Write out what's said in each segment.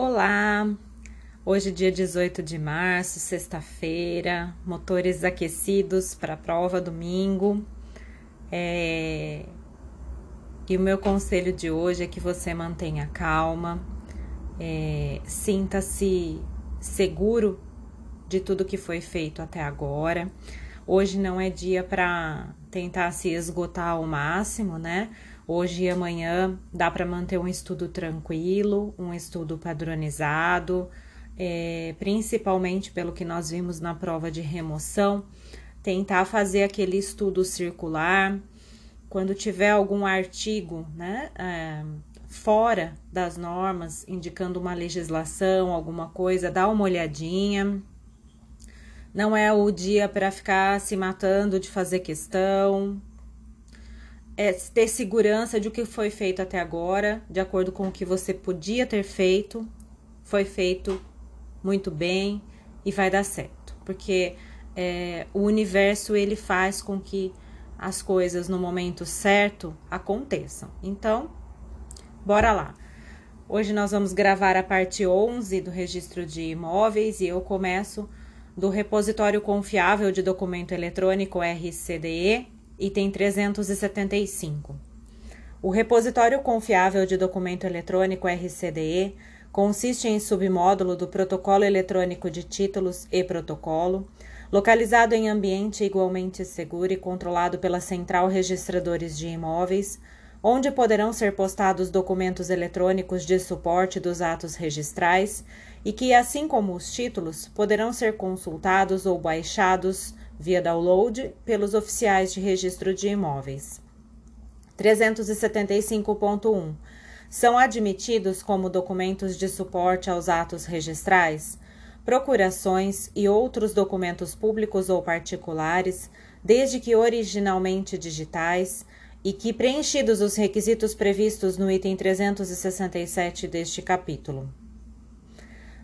Olá! Hoje, dia 18 de março, sexta-feira, motores aquecidos para a prova domingo. É... E o meu conselho de hoje é que você mantenha calma, é... sinta-se seguro de tudo que foi feito até agora. Hoje não é dia para tentar se esgotar ao máximo, né? Hoje e amanhã dá para manter um estudo tranquilo, um estudo padronizado, é, principalmente pelo que nós vimos na prova de remoção, tentar fazer aquele estudo circular. Quando tiver algum artigo, né, é, fora das normas, indicando uma legislação, alguma coisa, dá uma olhadinha. Não é o dia para ficar se matando de fazer questão, é ter segurança de o que foi feito até agora, de acordo com o que você podia ter feito, foi feito muito bem e vai dar certo, porque é, o universo ele faz com que as coisas no momento certo aconteçam. Então, bora lá. Hoje nós vamos gravar a parte 11 do registro de imóveis e eu começo do repositório confiável de documento eletrônico RCDE item 375. O repositório confiável de documento eletrônico RCDE consiste em submódulo do Protocolo Eletrônico de Títulos e Protocolo, localizado em ambiente igualmente seguro e controlado pela Central Registradores de Imóveis, onde poderão ser postados documentos eletrônicos de suporte dos atos registrais e que, assim como os títulos, poderão ser consultados ou baixados via download pelos oficiais de registro de imóveis. 375.1 são admitidos como documentos de suporte aos atos registrais, procurações e outros documentos públicos ou particulares, desde que originalmente digitais e que preenchidos os requisitos previstos no item 367 deste capítulo.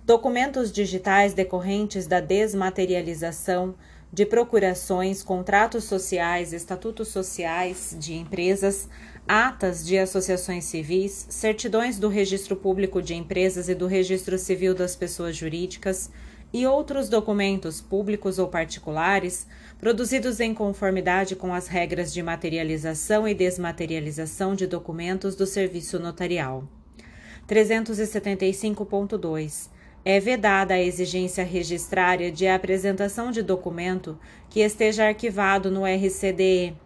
Documentos digitais decorrentes da desmaterialização de procurações, contratos sociais, estatutos sociais de empresas, atas de associações civis, certidões do Registro Público de Empresas e do Registro Civil das Pessoas Jurídicas e outros documentos públicos ou particulares produzidos em conformidade com as regras de materialização e desmaterialização de documentos do serviço notarial. 375.2 é vedada a exigência registrária de apresentação de documento que esteja arquivado no RCDE,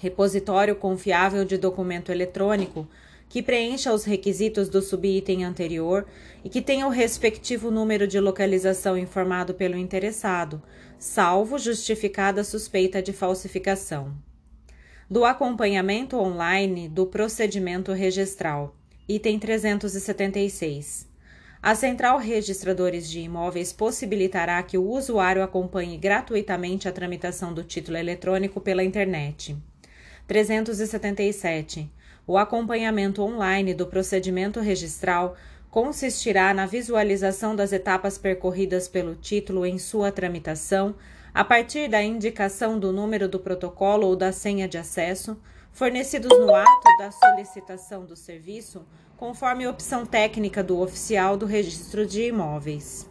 repositório confiável de documento eletrônico, que preencha os requisitos do subitem anterior e que tenha o respectivo número de localização informado pelo interessado, salvo justificada suspeita de falsificação. Do acompanhamento online do procedimento registral, item 376. A Central Registradores de Imóveis possibilitará que o usuário acompanhe gratuitamente a tramitação do título eletrônico pela internet. 377. O acompanhamento online do procedimento registral consistirá na visualização das etapas percorridas pelo título em sua tramitação, a partir da indicação do número do protocolo ou da senha de acesso, fornecidos no ato da solicitação do serviço, conforme opção técnica do oficial do registro de imóveis.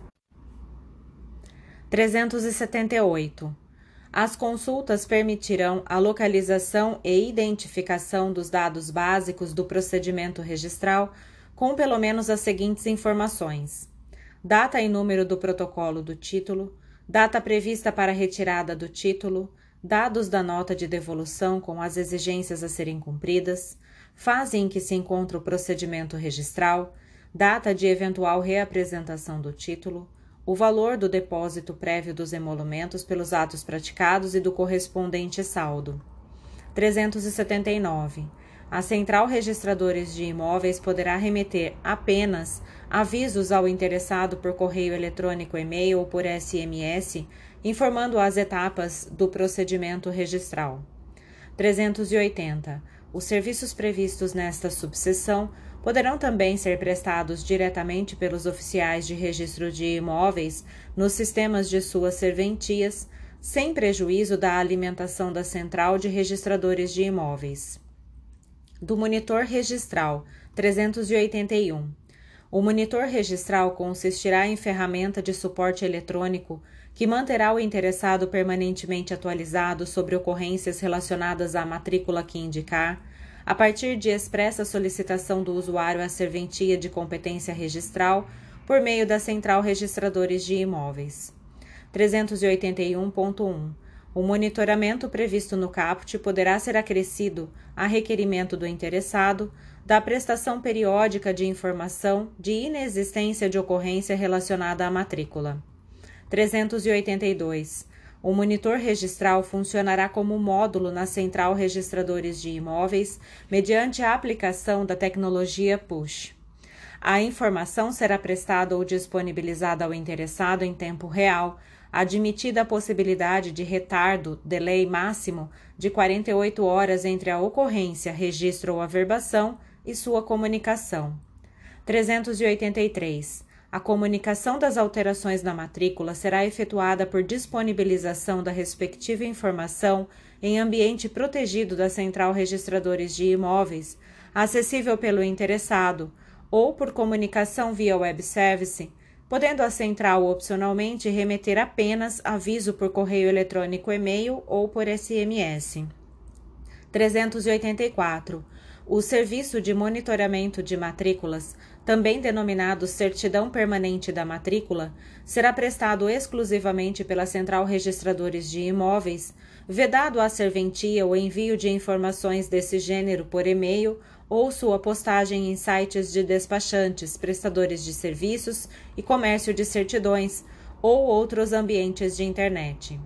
378. As consultas permitirão a localização e identificação dos dados básicos do procedimento registral com pelo menos as seguintes informações: data e número do protocolo do título, data prevista para retirada do título, dados da nota de devolução com as exigências a serem cumpridas, fase em que se encontra o procedimento registral, data de eventual reapresentação do título, o valor do depósito prévio dos emolumentos pelos atos praticados e do correspondente saldo. 379. A Central Registradores de Imóveis poderá remeter apenas avisos ao interessado por correio eletrônico, e-mail ou por SMS informando as etapas do procedimento registral. 380. Os serviços previstos nesta subseção poderão também ser prestados diretamente pelos oficiais de registro de imóveis nos sistemas de suas serventias, sem prejuízo da alimentação da Central de Registradores de Imóveis. Do Monitor Registral 381. O monitor registral consistirá em ferramenta de suporte eletrônico que manterá o interessado permanentemente atualizado sobre ocorrências relacionadas à matrícula que indicar, a partir de expressa solicitação do usuário à serventia de competência registral por meio da Central Registradores de Imóveis. 381.1 o monitoramento previsto no caput poderá ser acrescido a requerimento do interessado da prestação periódica de informação de inexistência de ocorrência relacionada à matrícula. 382. O monitor registral funcionará como módulo na Central Registradores de Imóveis mediante a aplicação da tecnologia PUSH. A informação será prestada ou disponibilizada ao interessado em tempo real, admitida a possibilidade de retardo, delay máximo de 48 horas entre a ocorrência, registro ou averbação e sua comunicação. 383. A comunicação das alterações na matrícula será efetuada por disponibilização da respectiva informação em ambiente protegido da Central Registradores de Imóveis, acessível pelo interessado, ou por comunicação via web service, podendo a central opcionalmente remeter apenas aviso por correio eletrônico e-mail ou por SMS. 384. O serviço de monitoramento de matrículas, também denominado Certidão Permanente da Matrícula, será prestado exclusivamente pela Central Registradores de Imóveis, vedado a serventia o envio de informações desse gênero por e-mail ou sua postagem em sites de despachantes, prestadores de serviços e comércio de certidões ou outros ambientes de internet.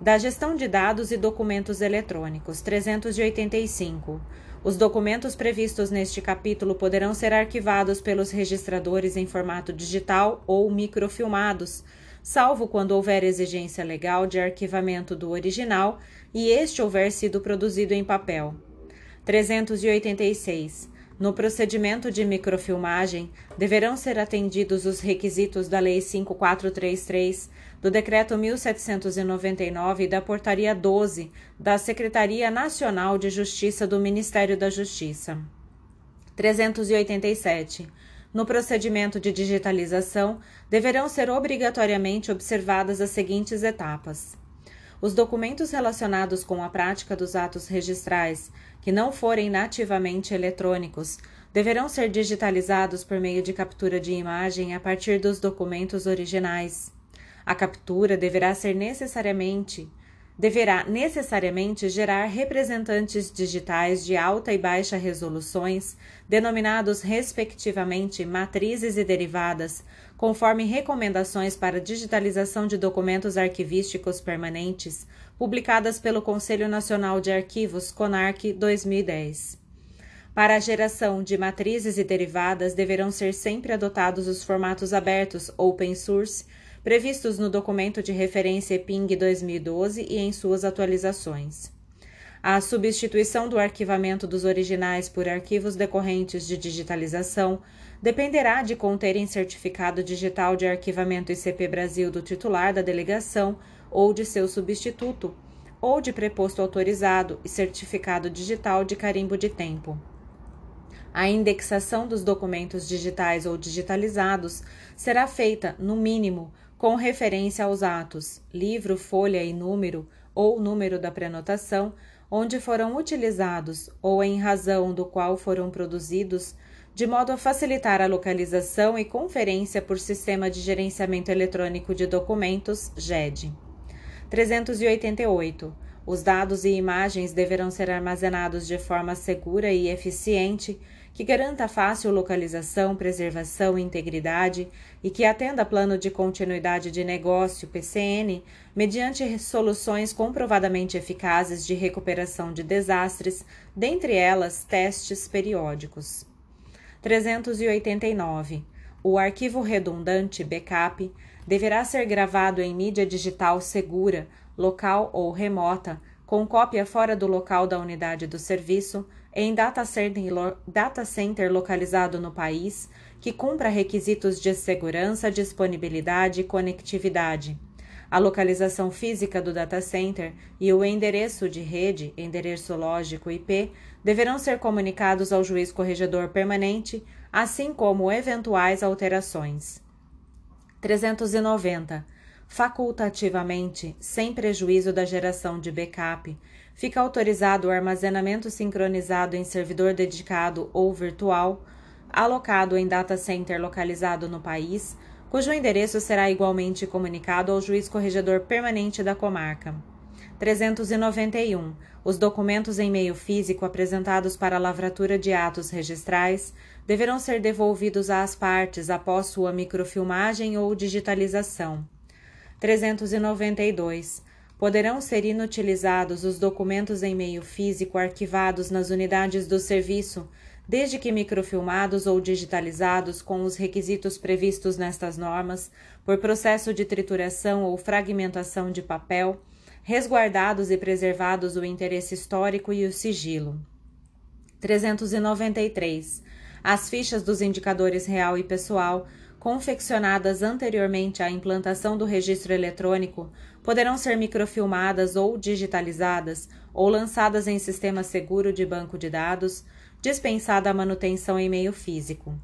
Da gestão de dados e documentos eletrônicos 385. Os documentos previstos neste capítulo poderão ser arquivados pelos registradores em formato digital ou microfilmados, salvo quando houver exigência legal de arquivamento do original e este houver sido produzido em papel. 386. No procedimento de microfilmagem, deverão ser atendidos os requisitos da Lei 5433, do Decreto 1799 e da Portaria 12 da Secretaria Nacional de Justiça do Ministério da Justiça. 387. No procedimento de digitalização, deverão ser obrigatoriamente observadas as seguintes etapas: os documentos relacionados com a prática dos atos registrais que não forem nativamente eletrônicos deverão ser digitalizados por meio de captura de imagem a partir dos documentos originais. A captura deverá ser necessariamente deverá necessariamente gerar representantes digitais de alta e baixa resoluções, denominados respectivamente matrizes e derivadas, conforme recomendações para digitalização de documentos arquivísticos permanentes, publicadas pelo Conselho Nacional de Arquivos, CONARC 2010. Para a geração de matrizes e derivadas, deverão ser sempre adotados os formatos abertos open source previstos no documento de referência EPING 2012 e em suas atualizações. A substituição do arquivamento dos originais por arquivos decorrentes de digitalização dependerá de conterem certificado digital de arquivamento ICP Brasil do titular da delegação ou de seu substituto, ou de preposto autorizado e certificado digital de carimbo de tempo. A indexação dos documentos digitais ou digitalizados será feita, no mínimo, com referência aos atos, livro, folha e número ou número da prenotação, onde foram utilizados ou em razão do qual foram produzidos de modo a facilitar a localização e conferência por Sistema de Gerenciamento Eletrônico de Documentos, GED. 388. Os dados e imagens deverão ser armazenados de forma segura e eficiente, que garanta fácil localização, preservação e integridade e que atenda plano de continuidade de negócio, PCN, mediante soluções comprovadamente eficazes de recuperação de desastres, dentre elas testes periódicos. 389. O arquivo redundante backup deverá ser gravado em mídia digital segura, local ou remota, com cópia fora do local da unidade do serviço, em data center, data center localizado no país, que cumpra requisitos de segurança, disponibilidade e conectividade. A localização física do data center e o endereço de rede, endereço lógico IP, deverão ser comunicados ao juiz corregedor permanente assim como eventuais alterações. 390. Facultativamente, sem prejuízo da geração de backup, fica autorizado o armazenamento sincronizado em servidor dedicado ou virtual, alocado em data center localizado no país, cujo endereço será igualmente comunicado ao juiz corregedor permanente da comarca. 391. Os documentos em meio físico apresentados para a lavratura de atos registrais deverão ser devolvidos às partes após sua microfilmagem ou digitalização. 392. Poderão ser inutilizados os documentos em meio físico arquivados nas unidades do serviço, desde que microfilmados ou digitalizados com os requisitos previstos nestas normas, por processo de trituração ou fragmentação de papel, resguardados e preservados o interesse histórico e o sigilo. 393 as fichas dos indicadores real e pessoal, confeccionadas anteriormente à implantação do registro eletrônico, poderão ser microfilmadas ou digitalizadas ou lançadas em sistema seguro de banco de dados, dispensada a manutenção em meio físico.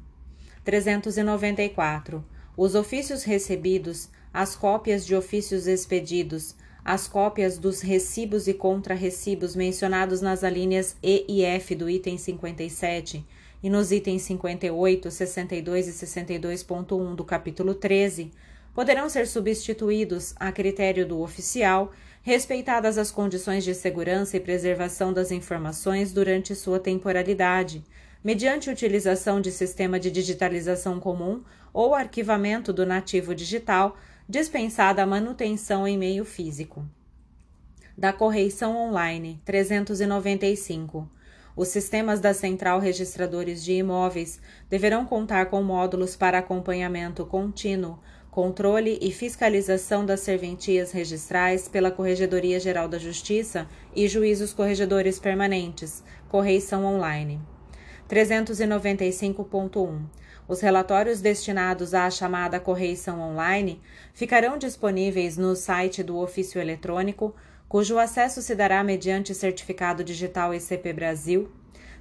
394. Os ofícios recebidos, as cópias de ofícios expedidos, as cópias dos recibos e contra-recibos mencionados nas alíneas E e F do item 57 e nos itens 58, 62 e 62.1 do capítulo 13, poderão ser substituídos, a critério do oficial, respeitadas as condições de segurança e preservação das informações durante sua temporalidade, mediante utilização de sistema de digitalização comum ou arquivamento do nativo digital, dispensada a manutenção em meio físico. Da correição online 395 os sistemas da Central Registradores de Imóveis deverão contar com módulos para acompanhamento contínuo, controle e fiscalização das serventias registrais pela Corregedoria Geral da Justiça e juízos corregedores permanentes, correição online. 395.1 os relatórios destinados à chamada correição online ficarão disponíveis no site do ofício eletrônico cujo acesso se dará mediante certificado digital ICP Brasil,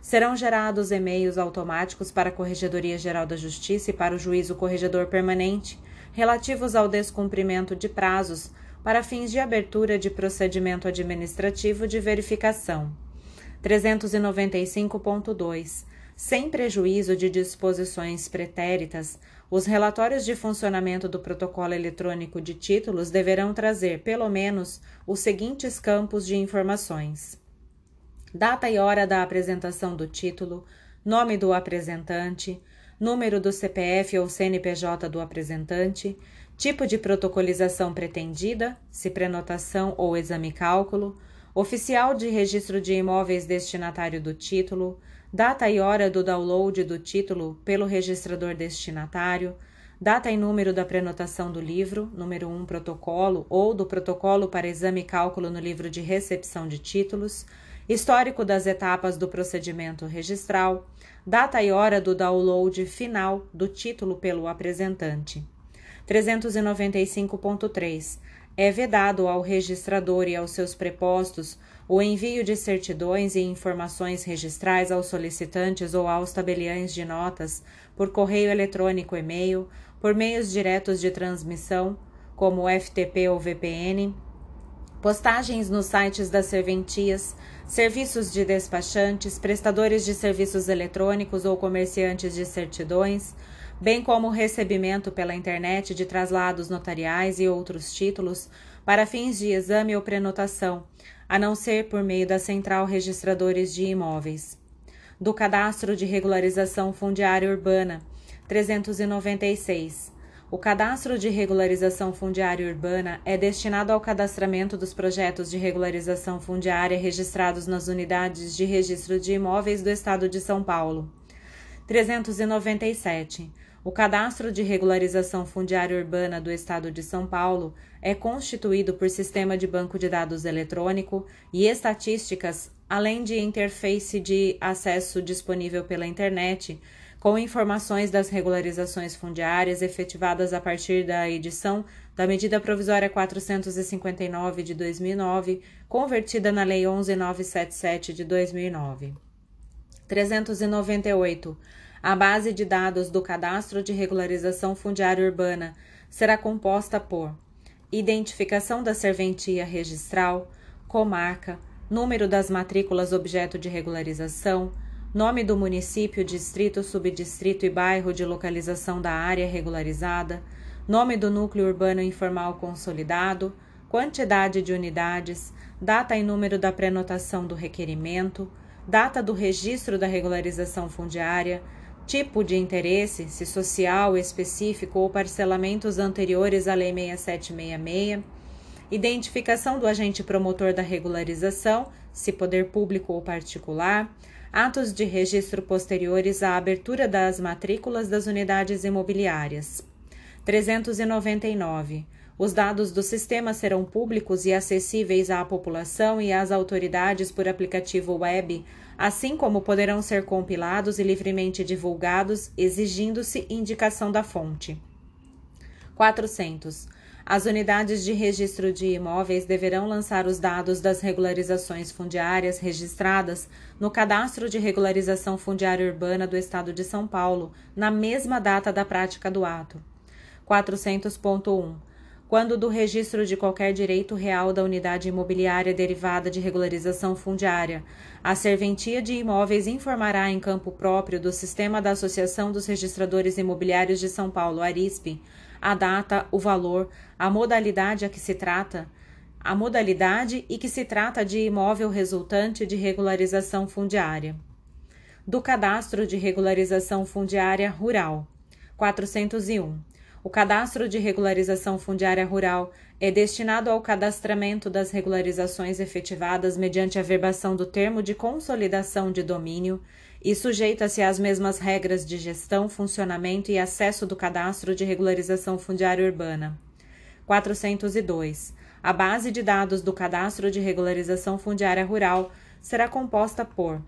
serão gerados e-mails automáticos para a Corregedoria Geral da Justiça e para o Juízo Corregedor Permanente, relativos ao descumprimento de prazos para fins de abertura de procedimento administrativo de verificação. 395.2 sem prejuízo de disposições pretéritas, os relatórios de funcionamento do protocolo eletrônico de títulos deverão trazer, pelo menos, os seguintes campos de informações: data e hora da apresentação do título, nome do apresentante, número do CPF ou CNPJ do apresentante, tipo de protocolização pretendida, se prenotação ou exame cálculo, oficial de registro de imóveis destinatário do título, data e hora do download do título pelo registrador destinatário, data e número da prenotação do livro, número 1 protocolo ou do protocolo para exame cálculo no livro de recepção de títulos, histórico das etapas do procedimento registral, data e hora do download final do título pelo apresentante. 395.3 é vedado ao registrador e aos seus prepostos o envio de certidões e informações registrais aos solicitantes ou aos tabeliães de notas por correio eletrônico e-mail, por meios diretos de transmissão, como FTP ou VPN, postagens nos sites das serventias, serviços de despachantes, prestadores de serviços eletrônicos ou comerciantes de certidões, bem como recebimento pela internet de traslados notariais e outros títulos para fins de exame ou prenotação, a não ser por meio da Central Registradores de Imóveis. Do Cadastro de Regularização Fundiária Urbana, 396. O Cadastro de Regularização Fundiária Urbana é destinado ao cadastramento dos projetos de regularização fundiária registrados nas unidades de registro de imóveis do Estado de São Paulo. 397. O Cadastro de Regularização Fundiária Urbana do Estado de São Paulo é constituído por sistema de banco de dados eletrônico e estatísticas, além de interface de acesso disponível pela internet, com informações das regularizações fundiárias efetivadas a partir da edição da Medida Provisória 459 de 2009, convertida na Lei 11977 de 2009. 398 A base de dados do Cadastro de Regularização Fundiária Urbana será composta por identificação da serventia registral, comarca, número das matrículas objeto de regularização, nome do município, distrito, subdistrito e bairro de localização da área regularizada, nome do núcleo urbano informal consolidado, quantidade de unidades, data e número da prenotação do requerimento, data do registro da regularização fundiária, tipo de interesse, se social, específico ou parcelamentos anteriores à Lei 6766, identificação do agente promotor da regularização, se poder público ou particular, atos de registro posteriores à abertura das matrículas das unidades imobiliárias. 399. Os dados do sistema serão públicos e acessíveis à população e às autoridades por aplicativo web assim como poderão ser compilados e livremente divulgados, exigindo-se indicação da fonte. 400. As unidades de registro de imóveis deverão lançar os dados das regularizações fundiárias registradas no Cadastro de Regularização Fundiária Urbana do Estado de São Paulo, na mesma data da prática do ato. 400.1 quando do registro de qualquer direito real da unidade imobiliária derivada de regularização fundiária. A serventia de imóveis informará em campo próprio do Sistema da Associação dos Registradores Imobiliários de São Paulo, ARISP, a data, o valor, a modalidade a que se trata, a modalidade e que se trata de imóvel resultante de regularização fundiária. Do Cadastro de Regularização Fundiária Rural, 401 o cadastro de regularização fundiária rural é destinado ao cadastramento das regularizações efetivadas mediante a verbação do termo de consolidação de domínio e sujeita-se às mesmas regras de gestão, funcionamento e acesso do cadastro de regularização fundiária urbana. 402. A base de dados do cadastro de regularização fundiária rural será composta por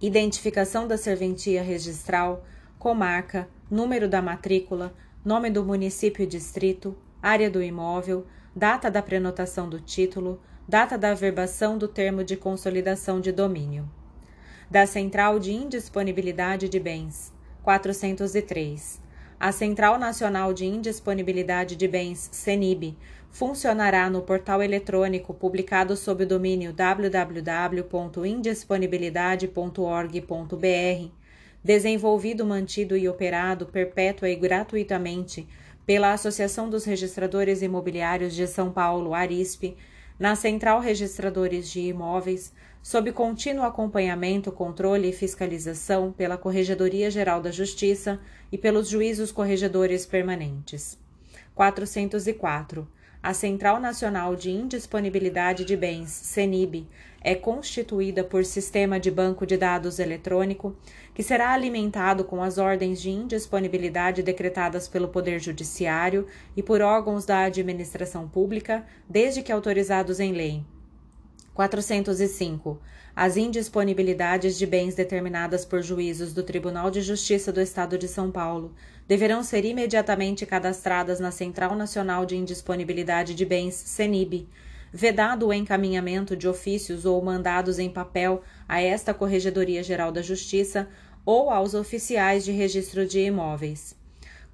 identificação da serventia registral, comarca, número da matrícula, nome do município e distrito, área do imóvel, data da prenotação do título, data da averbação do termo de consolidação de domínio. Da Central de Indisponibilidade de Bens, 403. A Central Nacional de Indisponibilidade de Bens, CENIB, funcionará no portal eletrônico publicado sob o domínio www.indisponibilidade.org.br desenvolvido, mantido e operado perpétua e gratuitamente pela Associação dos Registradores Imobiliários de São Paulo, ARISP, na Central Registradores de Imóveis, sob contínuo acompanhamento, controle e fiscalização pela Corregedoria Geral da Justiça e pelos juízos corregedores permanentes. 404. A Central Nacional de Indisponibilidade de Bens, CENIB, é constituída por sistema de banco de dados eletrônico que será alimentado com as ordens de indisponibilidade decretadas pelo Poder Judiciário e por órgãos da administração pública, desde que autorizados em lei. 405. As indisponibilidades de bens determinadas por juízos do Tribunal de Justiça do Estado de São Paulo deverão ser imediatamente cadastradas na Central Nacional de Indisponibilidade de Bens, CENIB, vedado o encaminhamento de ofícios ou mandados em papel a esta Corregedoria Geral da Justiça ou aos oficiais de registro de imóveis.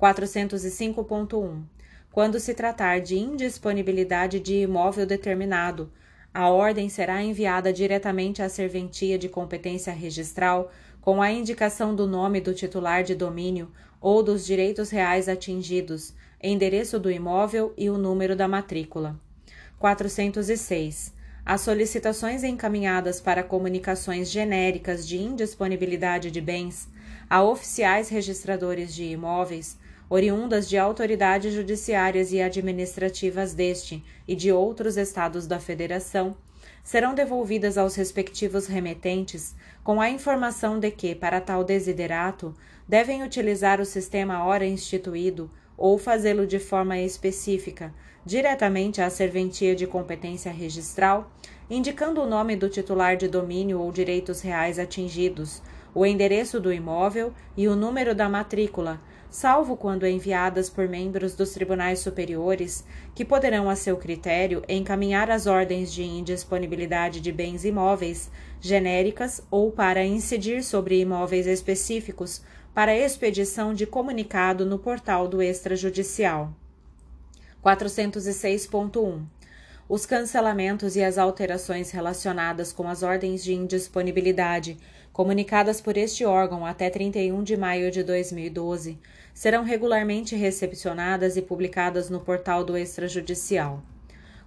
405.1. Quando se tratar de indisponibilidade de imóvel determinado, a ordem será enviada diretamente à serventia de competência registral com a indicação do nome do titular de domínio ou dos direitos reais atingidos, endereço do imóvel e o número da matrícula. 406. As solicitações encaminhadas para comunicações genéricas de indisponibilidade de bens a oficiais registradores de imóveis, oriundas de autoridades judiciárias e administrativas deste e de outros estados da Federação, serão devolvidas aos respectivos remetentes com a informação de que, para tal desiderato, devem utilizar o sistema hora instituído ou fazê-lo de forma específica, diretamente à serventia de competência registral, indicando o nome do titular de domínio ou direitos reais atingidos, o endereço do imóvel e o número da matrícula, salvo quando enviadas por membros dos tribunais superiores, que poderão, a seu critério, encaminhar as ordens de indisponibilidade de bens imóveis genéricas ou para incidir sobre imóveis específicos para expedição de comunicado no portal do extrajudicial. 406.1 os cancelamentos e as alterações relacionadas com as ordens de indisponibilidade comunicadas por este órgão até 31 de maio de 2012 serão regularmente recepcionadas e publicadas no portal do extrajudicial.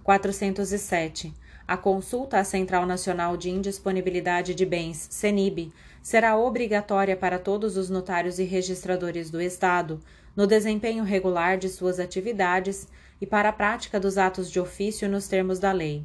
407. A consulta à Central Nacional de Indisponibilidade de Bens, CENIB, será obrigatória para todos os notários e registradores do Estado, no desempenho regular de suas atividades e para a prática dos atos de ofício nos termos da lei.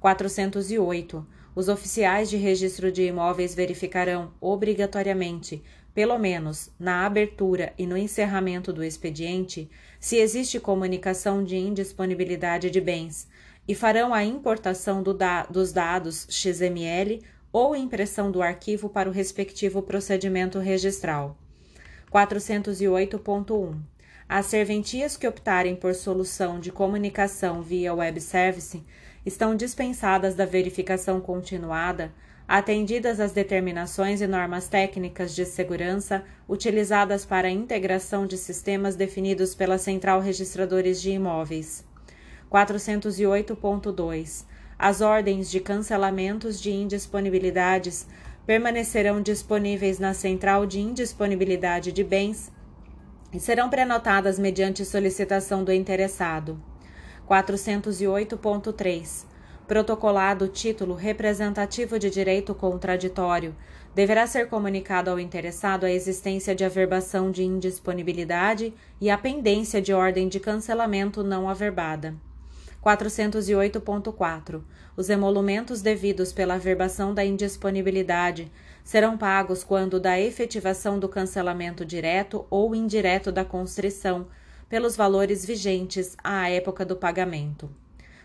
408. Os oficiais de registro de imóveis verificarão, obrigatoriamente, pelo menos na abertura e no encerramento do expediente, se existe comunicação de indisponibilidade de bens, e farão a importação do da dos dados XML ou impressão do arquivo para o respectivo procedimento registral. 408.1 As serventias que optarem por solução de comunicação via web service estão dispensadas da verificação continuada, atendidas as determinações e normas técnicas de segurança utilizadas para a integração de sistemas definidos pela Central Registradores de Imóveis. 408.2 as ordens de cancelamentos de indisponibilidades permanecerão disponíveis na Central de Indisponibilidade de Bens e serão prenotadas mediante solicitação do interessado. 408.3. Protocolado título representativo de direito contraditório, deverá ser comunicado ao interessado a existência de averbação de indisponibilidade e a pendência de ordem de cancelamento não averbada. 408.4. Os emolumentos devidos pela averbação da indisponibilidade serão pagos quando da efetivação do cancelamento direto ou indireto da constrição, pelos valores vigentes à época do pagamento.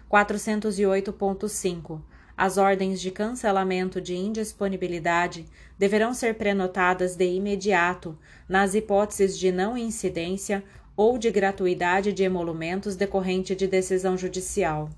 408.5. As ordens de cancelamento de indisponibilidade deverão ser prenotadas de imediato, nas hipóteses de não incidência ou de gratuidade de emolumentos decorrente de decisão judicial.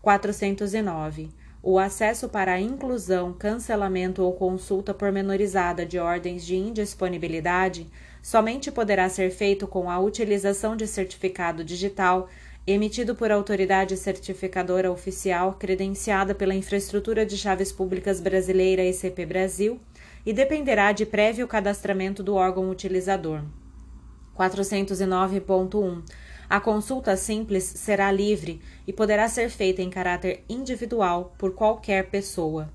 409. O acesso para inclusão, cancelamento ou consulta pormenorizada de ordens de indisponibilidade somente poderá ser feito com a utilização de certificado digital emitido por autoridade certificadora oficial credenciada pela Infraestrutura de Chaves Públicas Brasileira ECP Brasil e dependerá de prévio cadastramento do órgão utilizador. 409.1. A consulta simples será livre e poderá ser feita em caráter individual por qualquer pessoa.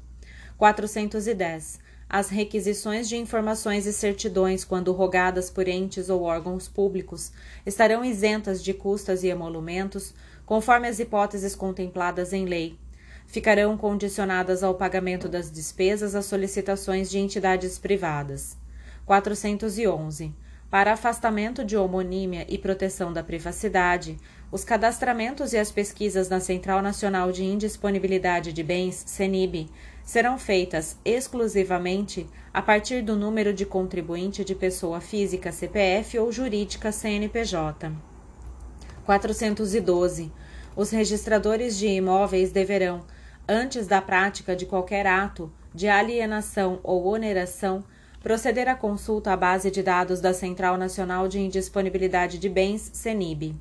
410. As requisições de informações e certidões, quando rogadas por entes ou órgãos públicos, estarão isentas de custas e emolumentos, conforme as hipóteses contempladas em lei. Ficarão condicionadas ao pagamento das despesas às solicitações de entidades privadas. 411. Para afastamento de homonímia e proteção da privacidade, os cadastramentos e as pesquisas na Central Nacional de Indisponibilidade de Bens, CENIB, serão feitas exclusivamente a partir do número de contribuinte de pessoa física CPF ou jurídica CNPJ. 412. Os registradores de imóveis deverão, antes da prática de qualquer ato de alienação ou oneração, proceder à consulta à base de dados da Central Nacional de Indisponibilidade de Bens, CENIB.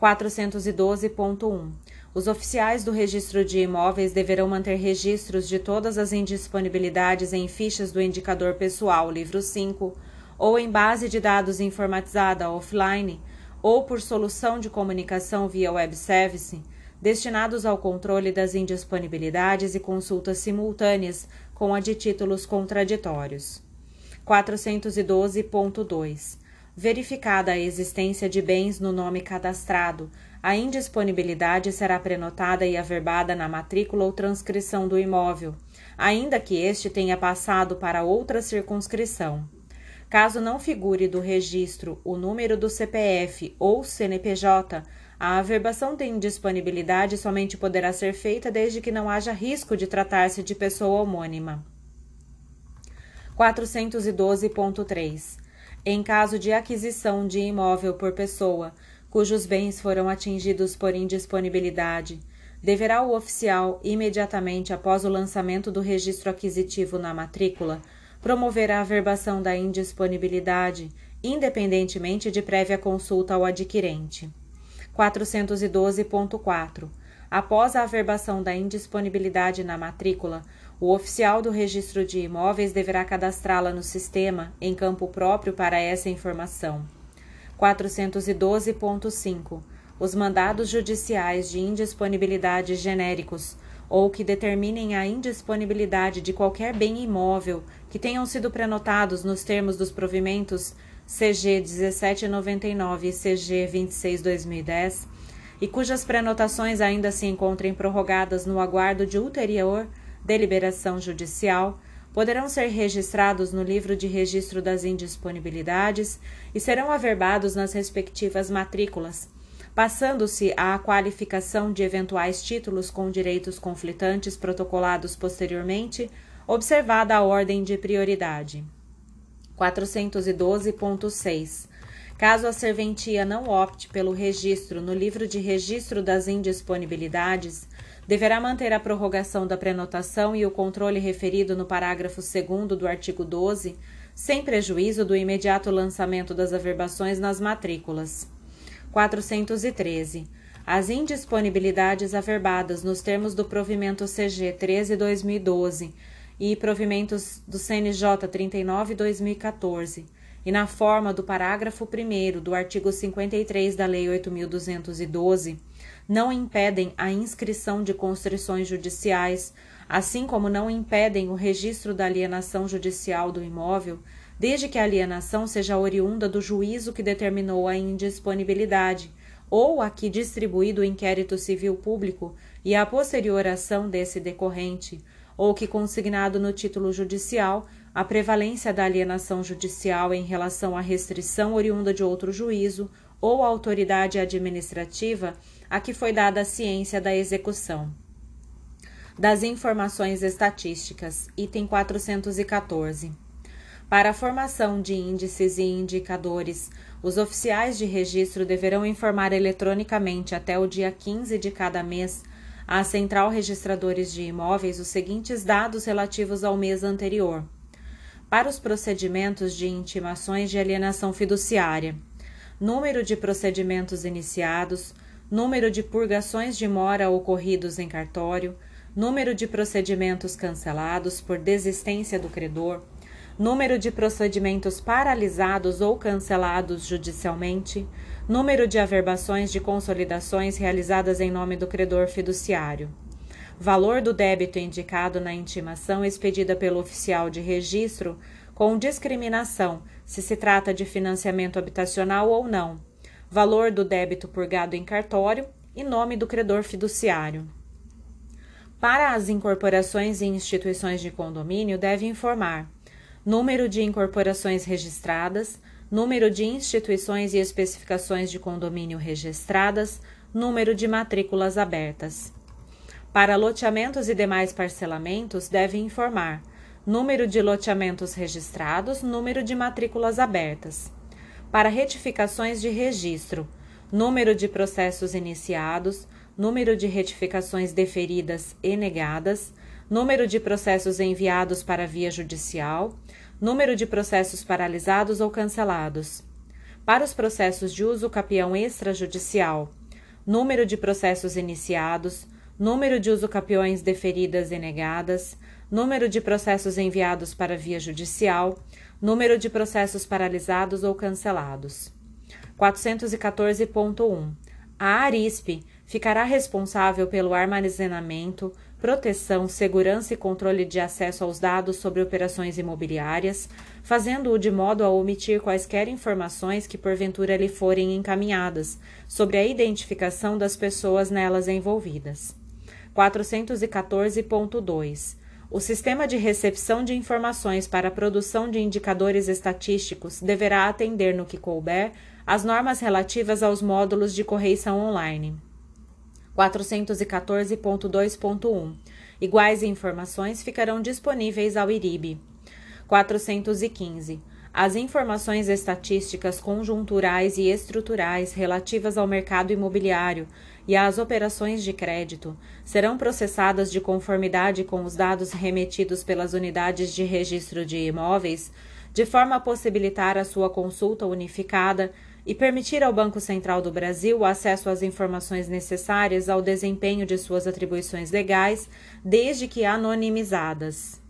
412.1. Os oficiais do registro de imóveis deverão manter registros de todas as indisponibilidades em fichas do indicador pessoal, livro 5, ou em base de dados informatizada offline, ou por solução de comunicação via web service, destinados ao controle das indisponibilidades e consultas simultâneas com a de títulos contraditórios. 412.2. Verificada a existência de bens no nome cadastrado, a indisponibilidade será prenotada e averbada na matrícula ou transcrição do imóvel, ainda que este tenha passado para outra circunscrição. Caso não figure do registro o número do CPF ou CNPJ, a averbação de indisponibilidade somente poderá ser feita desde que não haja risco de tratar-se de pessoa homônima. 412.3. Em caso de aquisição de imóvel por pessoa, cujos bens foram atingidos por indisponibilidade, deverá o oficial, imediatamente após o lançamento do registro aquisitivo na matrícula, promover a averbação da indisponibilidade, independentemente de prévia consulta ao adquirente. 412.4. Após a averbação da indisponibilidade na matrícula, o oficial do registro de imóveis deverá cadastrá-la no sistema em campo próprio para essa informação. 412.5. Os mandados judiciais de indisponibilidade genéricos ou que determinem a indisponibilidade de qualquer bem imóvel que tenham sido prenotados nos termos dos provimentos CG 1799 e CG 26/2010 e cujas prenotações ainda se encontrem prorrogadas no aguardo de ulterior deliberação judicial, poderão ser registrados no livro de registro das indisponibilidades e serão averbados nas respectivas matrículas, passando-se à qualificação de eventuais títulos com direitos conflitantes protocolados posteriormente, observada a ordem de prioridade. 412.6 Caso a serventia não opte pelo registro no livro de registro das indisponibilidades, deverá manter a prorrogação da prenotação e o controle referido no parágrafo 2 do artigo 12, sem prejuízo do imediato lançamento das averbações nas matrículas. 413. As indisponibilidades averbadas nos termos do provimento CG 13/2012 e provimentos do CNJ 39/2014 e na forma do parágrafo 1 do artigo 53 da Lei 8.212, não impedem a inscrição de constrições judiciais, assim como não impedem o registro da alienação judicial do imóvel, desde que a alienação seja oriunda do juízo que determinou a indisponibilidade ou a que distribuído o inquérito civil público e a posterior ação desse decorrente, ou que consignado no título judicial a prevalência da alienação judicial em relação à restrição oriunda de outro juízo ou autoridade administrativa a que foi dada a ciência da execução. Das informações estatísticas, item 414. Para a formação de índices e indicadores, os oficiais de registro deverão informar eletronicamente até o dia 15 de cada mês à Central Registradores de Imóveis os seguintes dados relativos ao mês anterior para os procedimentos de intimações de alienação fiduciária, número de procedimentos iniciados, número de purgações de mora ocorridos em cartório, número de procedimentos cancelados por desistência do credor, número de procedimentos paralisados ou cancelados judicialmente, número de averbações de consolidações realizadas em nome do credor fiduciário valor do débito indicado na intimação expedida pelo oficial de registro, com discriminação se se trata de financiamento habitacional ou não, valor do débito purgado em cartório e nome do credor fiduciário. Para as incorporações e instituições de condomínio, deve informar número de incorporações registradas, número de instituições e especificações de condomínio registradas, número de matrículas abertas. Para loteamentos e demais parcelamentos, deve informar número de loteamentos registrados, número de matrículas abertas. Para retificações de registro, número de processos iniciados, número de retificações deferidas e negadas, número de processos enviados para via judicial, número de processos paralisados ou cancelados. Para os processos de uso capião extrajudicial, número de processos iniciados, número de usucapiões deferidas e negadas, número de processos enviados para via judicial, número de processos paralisados ou cancelados. 414.1. A ARISP ficará responsável pelo armazenamento, proteção, segurança e controle de acesso aos dados sobre operações imobiliárias, fazendo-o de modo a omitir quaisquer informações que porventura lhe forem encaminhadas sobre a identificação das pessoas nelas envolvidas. 414.2. O sistema de recepção de informações para a produção de indicadores estatísticos deverá atender, no que couber, as normas relativas aos módulos de correição online. 414.2.1. Iguais informações ficarão disponíveis ao IRIB. 415. As informações estatísticas conjunturais e estruturais relativas ao mercado imobiliário e às operações de crédito serão processadas de conformidade com os dados remetidos pelas unidades de registro de imóveis, de forma a possibilitar a sua consulta unificada e permitir ao Banco Central do Brasil o acesso às informações necessárias ao desempenho de suas atribuições legais, desde que anonimizadas.